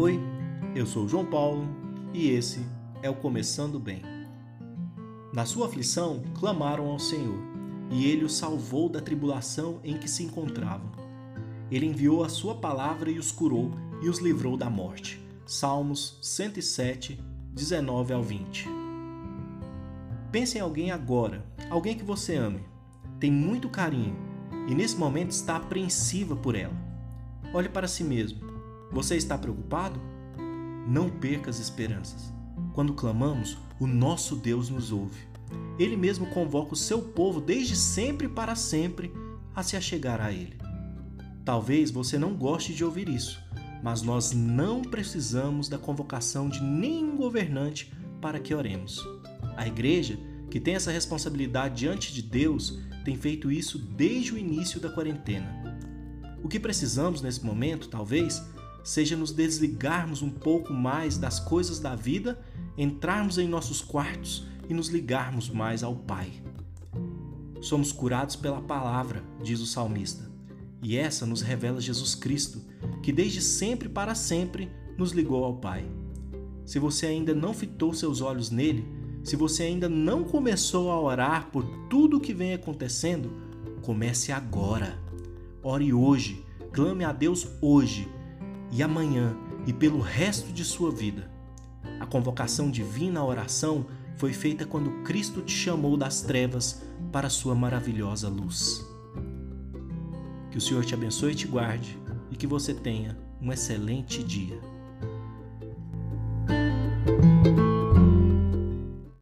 Oi, eu sou João Paulo e esse é o Começando Bem. Na sua aflição, clamaram ao Senhor, e ele os salvou da tribulação em que se encontravam. Ele enviou a sua palavra e os curou e os livrou da morte. Salmos 107, 19 ao 20. Pense em alguém agora, alguém que você ame, tem muito carinho e nesse momento está apreensiva por ela. Olhe para si mesmo. Você está preocupado? Não perca as esperanças. Quando clamamos, o nosso Deus nos ouve. Ele mesmo convoca o seu povo desde sempre para sempre a se achegar a Ele. Talvez você não goste de ouvir isso, mas nós não precisamos da convocação de nenhum governante para que oremos. A igreja, que tem essa responsabilidade diante de Deus, tem feito isso desde o início da quarentena. O que precisamos nesse momento, talvez, seja nos desligarmos um pouco mais das coisas da vida, entrarmos em nossos quartos e nos ligarmos mais ao Pai. Somos curados pela palavra, diz o salmista, e essa nos revela Jesus Cristo, que desde sempre para sempre nos ligou ao Pai. Se você ainda não fitou seus olhos nele, se você ainda não começou a orar por tudo o que vem acontecendo, comece agora. Ore hoje, clame a Deus hoje e amanhã e pelo resto de sua vida. A convocação divina à oração foi feita quando Cristo te chamou das trevas para sua maravilhosa luz. Que o Senhor te abençoe e te guarde e que você tenha um excelente dia.